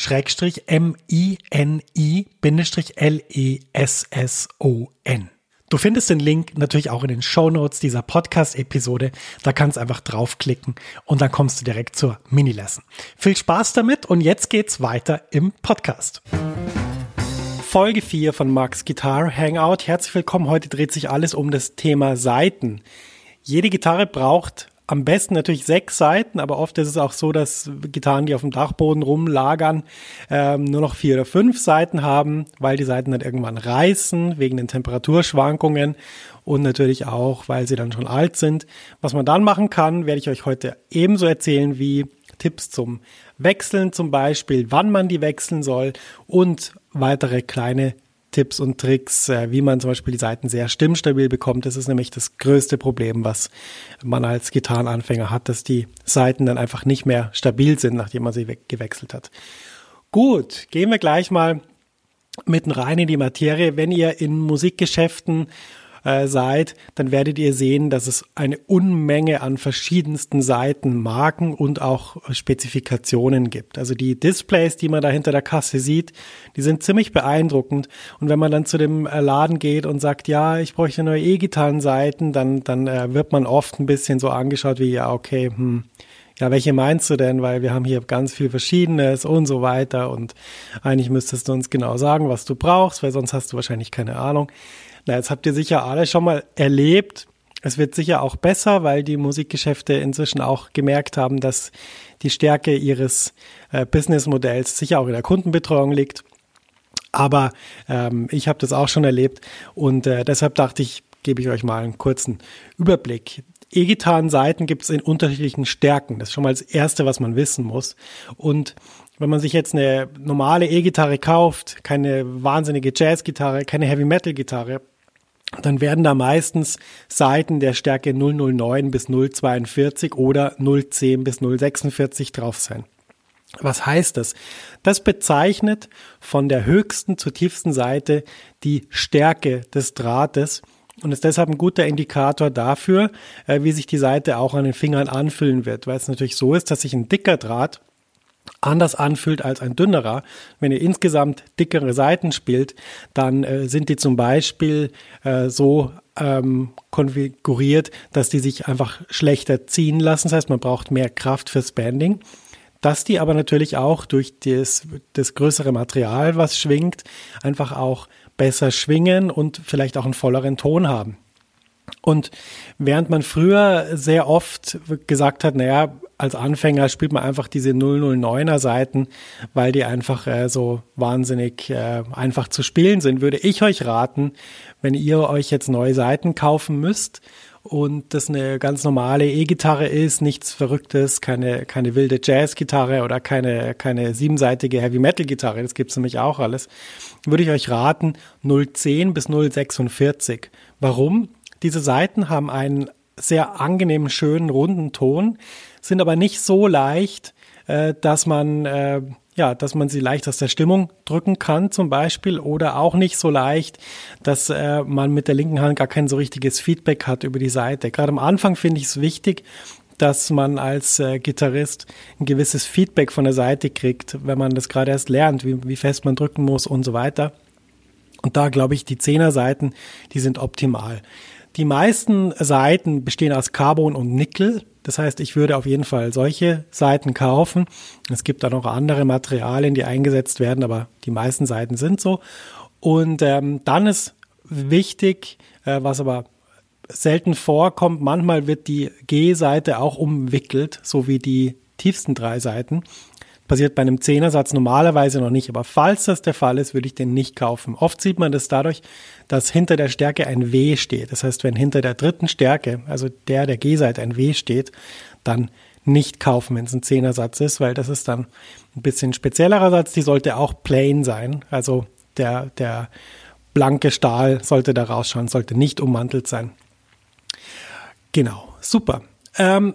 Schrägstrich M-I-N-I-L-E-S-S-O-N. Du findest den Link natürlich auch in den Show Notes dieser Podcast-Episode. Da kannst du einfach draufklicken und dann kommst du direkt zur Mini-Lesson. Viel Spaß damit und jetzt geht's weiter im Podcast. Folge 4 von Max Guitar Hangout. Herzlich willkommen. Heute dreht sich alles um das Thema Saiten. Jede Gitarre braucht am besten natürlich sechs Seiten, aber oft ist es auch so, dass Gitarren, die auf dem Dachboden rumlagern, ähm, nur noch vier oder fünf Seiten haben, weil die Seiten dann irgendwann reißen wegen den Temperaturschwankungen und natürlich auch, weil sie dann schon alt sind. Was man dann machen kann, werde ich euch heute ebenso erzählen wie Tipps zum Wechseln zum Beispiel, wann man die wechseln soll und weitere kleine Tipps und Tricks, äh, wie man zum Beispiel die Seiten sehr stimmstabil bekommt. Das ist nämlich das größte Problem, was man als Gitarrenanfänger hat, dass die Seiten dann einfach nicht mehr stabil sind, nachdem man sie gewechselt hat. Gut, gehen wir gleich mal mitten rein in die Materie. Wenn ihr in Musikgeschäften äh, seid, dann werdet ihr sehen, dass es eine Unmenge an verschiedensten Seiten, Marken und auch Spezifikationen gibt. Also die Displays, die man da hinter der Kasse sieht, die sind ziemlich beeindruckend. Und wenn man dann zu dem äh, Laden geht und sagt, ja, ich bräuchte neue E-Gitarren-Seiten, dann, dann äh, wird man oft ein bisschen so angeschaut wie, ja, okay, hm, ja, welche meinst du denn? Weil wir haben hier ganz viel Verschiedenes und so weiter und eigentlich müsstest du uns genau sagen, was du brauchst, weil sonst hast du wahrscheinlich keine Ahnung. Na, jetzt habt ihr sicher alle schon mal erlebt. Es wird sicher auch besser, weil die Musikgeschäfte inzwischen auch gemerkt haben, dass die Stärke ihres äh, Businessmodells sicher auch in der Kundenbetreuung liegt. Aber ähm, ich habe das auch schon erlebt und äh, deshalb dachte ich, gebe ich euch mal einen kurzen Überblick. E-Gitarren-Seiten gibt es in unterschiedlichen Stärken. Das ist schon mal das Erste, was man wissen muss. Und wenn man sich jetzt eine normale E-Gitarre kauft, keine wahnsinnige Jazz-Gitarre, keine Heavy-Metal-Gitarre, dann werden da meistens Seiten der Stärke 009 bis 042 oder 010 bis 046 drauf sein. Was heißt das? Das bezeichnet von der höchsten zur tiefsten Seite die Stärke des Drahtes und ist deshalb ein guter Indikator dafür, äh, wie sich die Seite auch an den Fingern anfühlen wird, weil es natürlich so ist, dass sich ein dicker Draht anders anfühlt als ein dünnerer. Wenn ihr insgesamt dickere Seiten spielt, dann äh, sind die zum Beispiel äh, so ähm, konfiguriert, dass die sich einfach schlechter ziehen lassen. Das heißt, man braucht mehr Kraft fürs Banding. Dass die aber natürlich auch durch das, das größere Material, was schwingt, einfach auch besser schwingen und vielleicht auch einen volleren Ton haben. Und während man früher sehr oft gesagt hat, naja, als Anfänger spielt man einfach diese 009er Seiten, weil die einfach äh, so wahnsinnig äh, einfach zu spielen sind, würde ich euch raten, wenn ihr euch jetzt neue Seiten kaufen müsst und das eine ganz normale E-Gitarre ist, nichts Verrücktes, keine, keine wilde Jazz-Gitarre oder keine, keine siebenseitige Heavy-Metal-Gitarre, das gibt's nämlich auch alles, würde ich euch raten 010 bis 046. Warum? Diese Seiten haben einen sehr angenehmen, schönen, runden Ton, sind aber nicht so leicht, äh, dass man äh, ja, dass man sie leicht aus der Stimmung drücken kann zum Beispiel oder auch nicht so leicht, dass äh, man mit der linken Hand gar kein so richtiges Feedback hat über die Seite. Gerade am Anfang finde ich es wichtig, dass man als äh, Gitarrist ein gewisses Feedback von der Seite kriegt, wenn man das gerade erst lernt, wie, wie fest man drücken muss und so weiter. Und da glaube ich, die Zehner-Seiten, die sind optimal. Die meisten Seiten bestehen aus Carbon und Nickel. Das heißt, ich würde auf jeden Fall solche Seiten kaufen. Es gibt da noch andere Materialien, die eingesetzt werden, aber die meisten Seiten sind so. Und ähm, dann ist wichtig, äh, was aber selten vorkommt, manchmal wird die G-Seite auch umwickelt, so wie die tiefsten drei Seiten. Passiert bei einem Zehnersatz normalerweise noch nicht, aber falls das der Fall ist, würde ich den nicht kaufen. Oft sieht man das dadurch, dass hinter der Stärke ein W steht. Das heißt, wenn hinter der dritten Stärke, also der der G-Seite ein W steht, dann nicht kaufen, wenn es ein Zehnersatz ist, weil das ist dann ein bisschen speziellerer Satz. Die sollte auch plain sein. Also der, der blanke Stahl sollte da rausschauen, sollte nicht ummantelt sein. Genau, super. Ähm,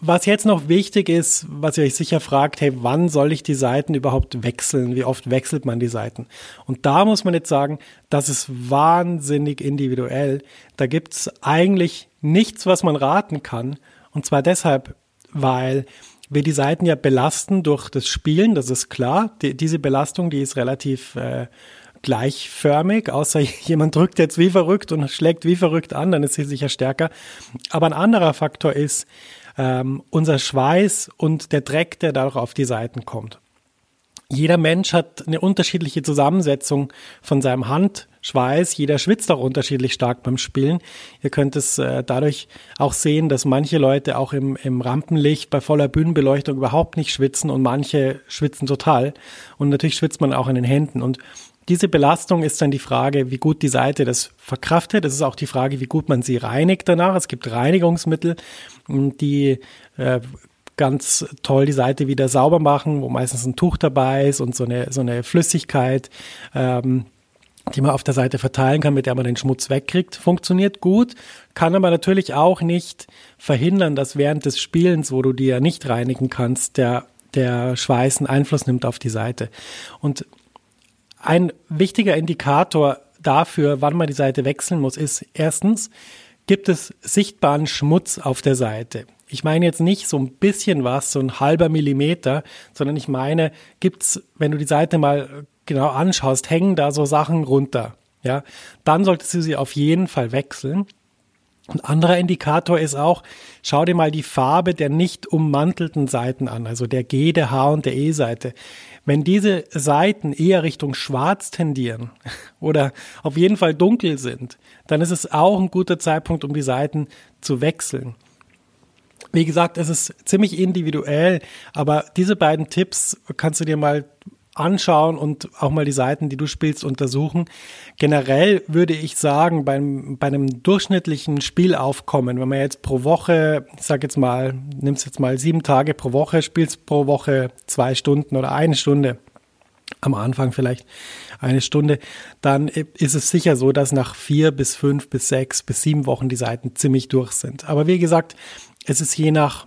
was jetzt noch wichtig ist, was ihr euch sicher fragt, hey, wann soll ich die Seiten überhaupt wechseln? Wie oft wechselt man die Seiten? Und da muss man jetzt sagen, das ist wahnsinnig individuell. Da gibt's eigentlich nichts, was man raten kann. Und zwar deshalb, weil wir die Seiten ja belasten durch das Spielen, das ist klar. Die, diese Belastung, die ist relativ äh, gleichförmig, außer jemand drückt jetzt wie verrückt und schlägt wie verrückt an, dann ist sie sicher stärker. Aber ein anderer Faktor ist, ähm, unser Schweiß und der Dreck, der dadurch auf die Seiten kommt. Jeder Mensch hat eine unterschiedliche Zusammensetzung von seinem Handschweiß. Jeder schwitzt auch unterschiedlich stark beim Spielen. Ihr könnt es äh, dadurch auch sehen, dass manche Leute auch im, im Rampenlicht bei voller Bühnenbeleuchtung überhaupt nicht schwitzen und manche schwitzen total. Und natürlich schwitzt man auch in den Händen. Und diese Belastung ist dann die Frage, wie gut die Seite das verkraftet. Es ist auch die Frage, wie gut man sie reinigt danach. Es gibt Reinigungsmittel, die äh, ganz toll die Seite wieder sauber machen, wo meistens ein Tuch dabei ist und so eine, so eine Flüssigkeit, ähm, die man auf der Seite verteilen kann, mit der man den Schmutz wegkriegt. Funktioniert gut, kann aber natürlich auch nicht verhindern, dass während des Spielens, wo du die ja nicht reinigen kannst, der der Schweiß einen Einfluss nimmt auf die Seite. Und ein wichtiger Indikator dafür, wann man die Seite wechseln muss, ist erstens, gibt es sichtbaren Schmutz auf der Seite. Ich meine jetzt nicht so ein bisschen was, so ein halber Millimeter, sondern ich meine, gibt's, wenn du die Seite mal genau anschaust, hängen da so Sachen runter. Ja, dann solltest du sie auf jeden Fall wechseln. Ein anderer Indikator ist auch, schau dir mal die Farbe der nicht ummantelten Seiten an, also der G, der H und der E-Seite. Wenn diese Seiten eher Richtung Schwarz tendieren oder auf jeden Fall dunkel sind, dann ist es auch ein guter Zeitpunkt, um die Seiten zu wechseln. Wie gesagt, es ist ziemlich individuell, aber diese beiden Tipps kannst du dir mal anschauen und auch mal die Seiten, die du spielst, untersuchen. Generell würde ich sagen, beim, bei einem durchschnittlichen Spielaufkommen, wenn man jetzt pro Woche, ich sag jetzt mal, nimmst jetzt mal sieben Tage pro Woche, spielst pro Woche zwei Stunden oder eine Stunde, am Anfang vielleicht eine Stunde, dann ist es sicher so, dass nach vier bis fünf bis sechs bis sieben Wochen die Seiten ziemlich durch sind. Aber wie gesagt, es ist je nach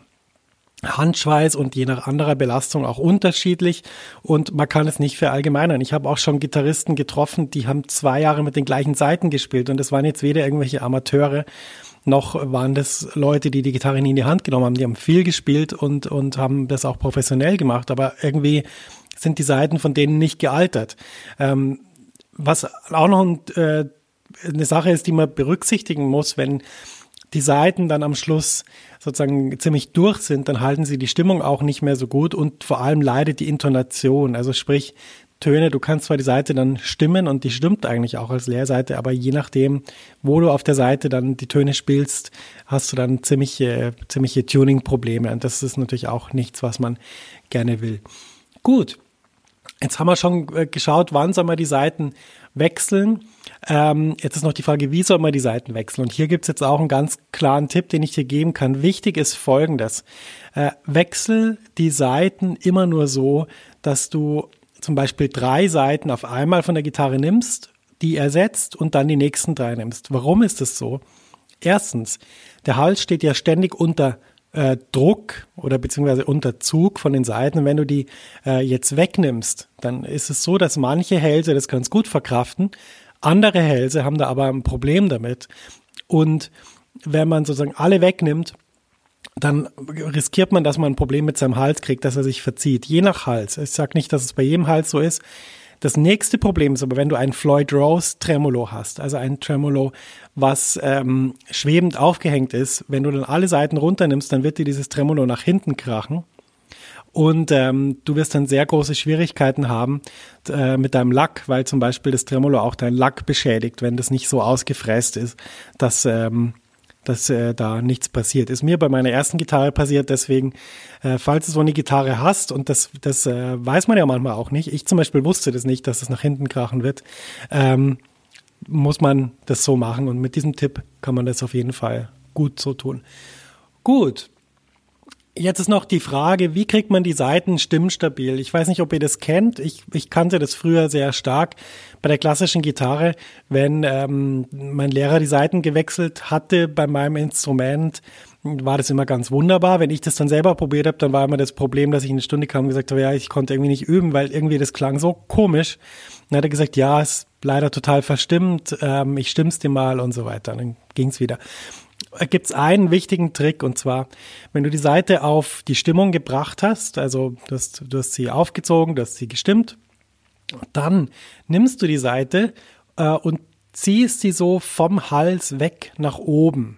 Handschweiß und je nach anderer Belastung auch unterschiedlich und man kann es nicht verallgemeinern. Ich habe auch schon Gitarristen getroffen, die haben zwei Jahre mit den gleichen Seiten gespielt und das waren jetzt weder irgendwelche Amateure noch waren das Leute, die die Gitarre nie in die Hand genommen haben. Die haben viel gespielt und, und haben das auch professionell gemacht, aber irgendwie sind die Seiten von denen nicht gealtert. Ähm, was auch noch ein, äh, eine Sache ist, die man berücksichtigen muss, wenn die Seiten dann am Schluss sozusagen ziemlich durch sind, dann halten sie die Stimmung auch nicht mehr so gut und vor allem leidet die Intonation. Also sprich, Töne, du kannst zwar die Seite dann stimmen und die stimmt eigentlich auch als Leerseite, aber je nachdem, wo du auf der Seite dann die Töne spielst, hast du dann ziemliche, ziemliche Tuning-Probleme und das ist natürlich auch nichts, was man gerne will. Gut, jetzt haben wir schon äh, geschaut, wann soll man die Seiten wechseln. Ähm, jetzt ist noch die Frage, wie soll man die Seiten wechseln? Und hier gibt es jetzt auch einen ganz klaren Tipp, den ich dir geben kann. Wichtig ist folgendes. Äh, wechsel die Seiten immer nur so, dass du zum Beispiel drei Seiten auf einmal von der Gitarre nimmst, die ersetzt und dann die nächsten drei nimmst. Warum ist das so? Erstens, der Hals steht ja ständig unter äh, Druck oder beziehungsweise unter Zug von den Seiten. wenn du die äh, jetzt wegnimmst, dann ist es so, dass manche Hälse das ganz gut verkraften. Andere Hälse haben da aber ein Problem damit. Und wenn man sozusagen alle wegnimmt, dann riskiert man, dass man ein Problem mit seinem Hals kriegt, dass er sich verzieht. Je nach Hals. Ich sage nicht, dass es bei jedem Hals so ist. Das nächste Problem ist aber, wenn du ein Floyd Rose Tremolo hast, also ein Tremolo, was ähm, schwebend aufgehängt ist, wenn du dann alle Seiten runternimmst, dann wird dir dieses Tremolo nach hinten krachen. Und ähm, du wirst dann sehr große Schwierigkeiten haben äh, mit deinem Lack, weil zum Beispiel das Tremolo auch dein Lack beschädigt, wenn das nicht so ausgefräst ist, dass ähm, dass äh, da nichts passiert. Ist mir bei meiner ersten Gitarre passiert, deswegen, äh, falls du so eine Gitarre hast, und das, das äh, weiß man ja manchmal auch nicht, ich zum Beispiel wusste das nicht, dass es nach hinten krachen wird, ähm, muss man das so machen und mit diesem Tipp kann man das auf jeden Fall gut so tun. Gut, Jetzt ist noch die Frage, wie kriegt man die Seiten stimmstabil? Ich weiß nicht, ob ihr das kennt. Ich, ich kannte das früher sehr stark bei der klassischen Gitarre. Wenn ähm, mein Lehrer die Seiten gewechselt hatte bei meinem Instrument, war das immer ganz wunderbar. Wenn ich das dann selber probiert habe, dann war immer das Problem, dass ich in eine Stunde kam und gesagt habe, ja, ich konnte irgendwie nicht üben, weil irgendwie das klang so komisch. Dann hat er gesagt, ja, ist leider total verstimmt, ähm, ich stimm's dir mal und so weiter. Dann ging's wieder gibt es einen wichtigen Trick und zwar, wenn du die Seite auf die Stimmung gebracht hast, also du hast, du hast sie aufgezogen, du hast sie gestimmt, dann nimmst du die Seite äh, und ziehst sie so vom Hals weg nach oben.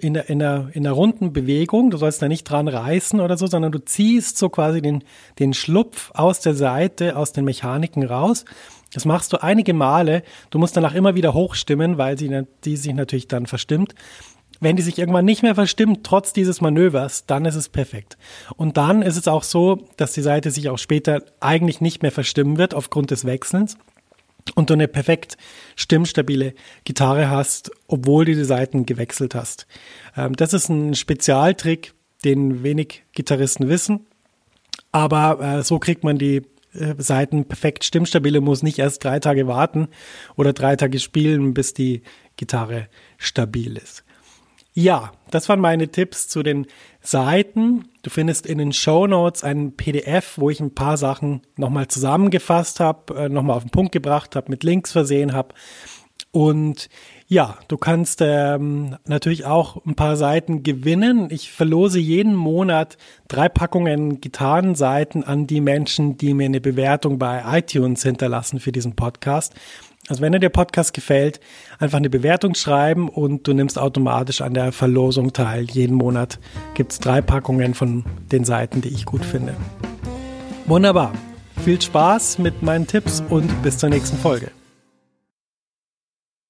In der, in, der, in der runden Bewegung, du sollst da nicht dran reißen oder so, sondern du ziehst so quasi den, den Schlupf aus der Seite, aus den Mechaniken raus. Das machst du einige Male. Du musst danach immer wieder hochstimmen, weil sie die sich natürlich dann verstimmt. Wenn die sich irgendwann nicht mehr verstimmt, trotz dieses Manövers, dann ist es perfekt. Und dann ist es auch so, dass die Seite sich auch später eigentlich nicht mehr verstimmen wird aufgrund des Wechselns und du eine perfekt stimmstabile Gitarre hast, obwohl du die Seiten gewechselt hast. Ähm, das ist ein Spezialtrick, den wenig Gitarristen wissen. Aber äh, so kriegt man die äh, Seiten perfekt stimmstabile, muss nicht erst drei Tage warten oder drei Tage spielen, bis die Gitarre stabil ist. Ja, das waren meine Tipps zu den Seiten. Du findest in den Show Notes ein PDF, wo ich ein paar Sachen nochmal zusammengefasst habe, äh, nochmal auf den Punkt gebracht habe, mit Links versehen habe. Und ja, du kannst ähm, natürlich auch ein paar Seiten gewinnen. Ich verlose jeden Monat drei Packungen Gitarrenseiten an die Menschen, die mir eine Bewertung bei iTunes hinterlassen für diesen Podcast. Also wenn dir der Podcast gefällt, einfach eine Bewertung schreiben und du nimmst automatisch an der Verlosung teil. Jeden Monat gibt es drei Packungen von den Seiten, die ich gut finde. Wunderbar. Viel Spaß mit meinen Tipps und bis zur nächsten Folge.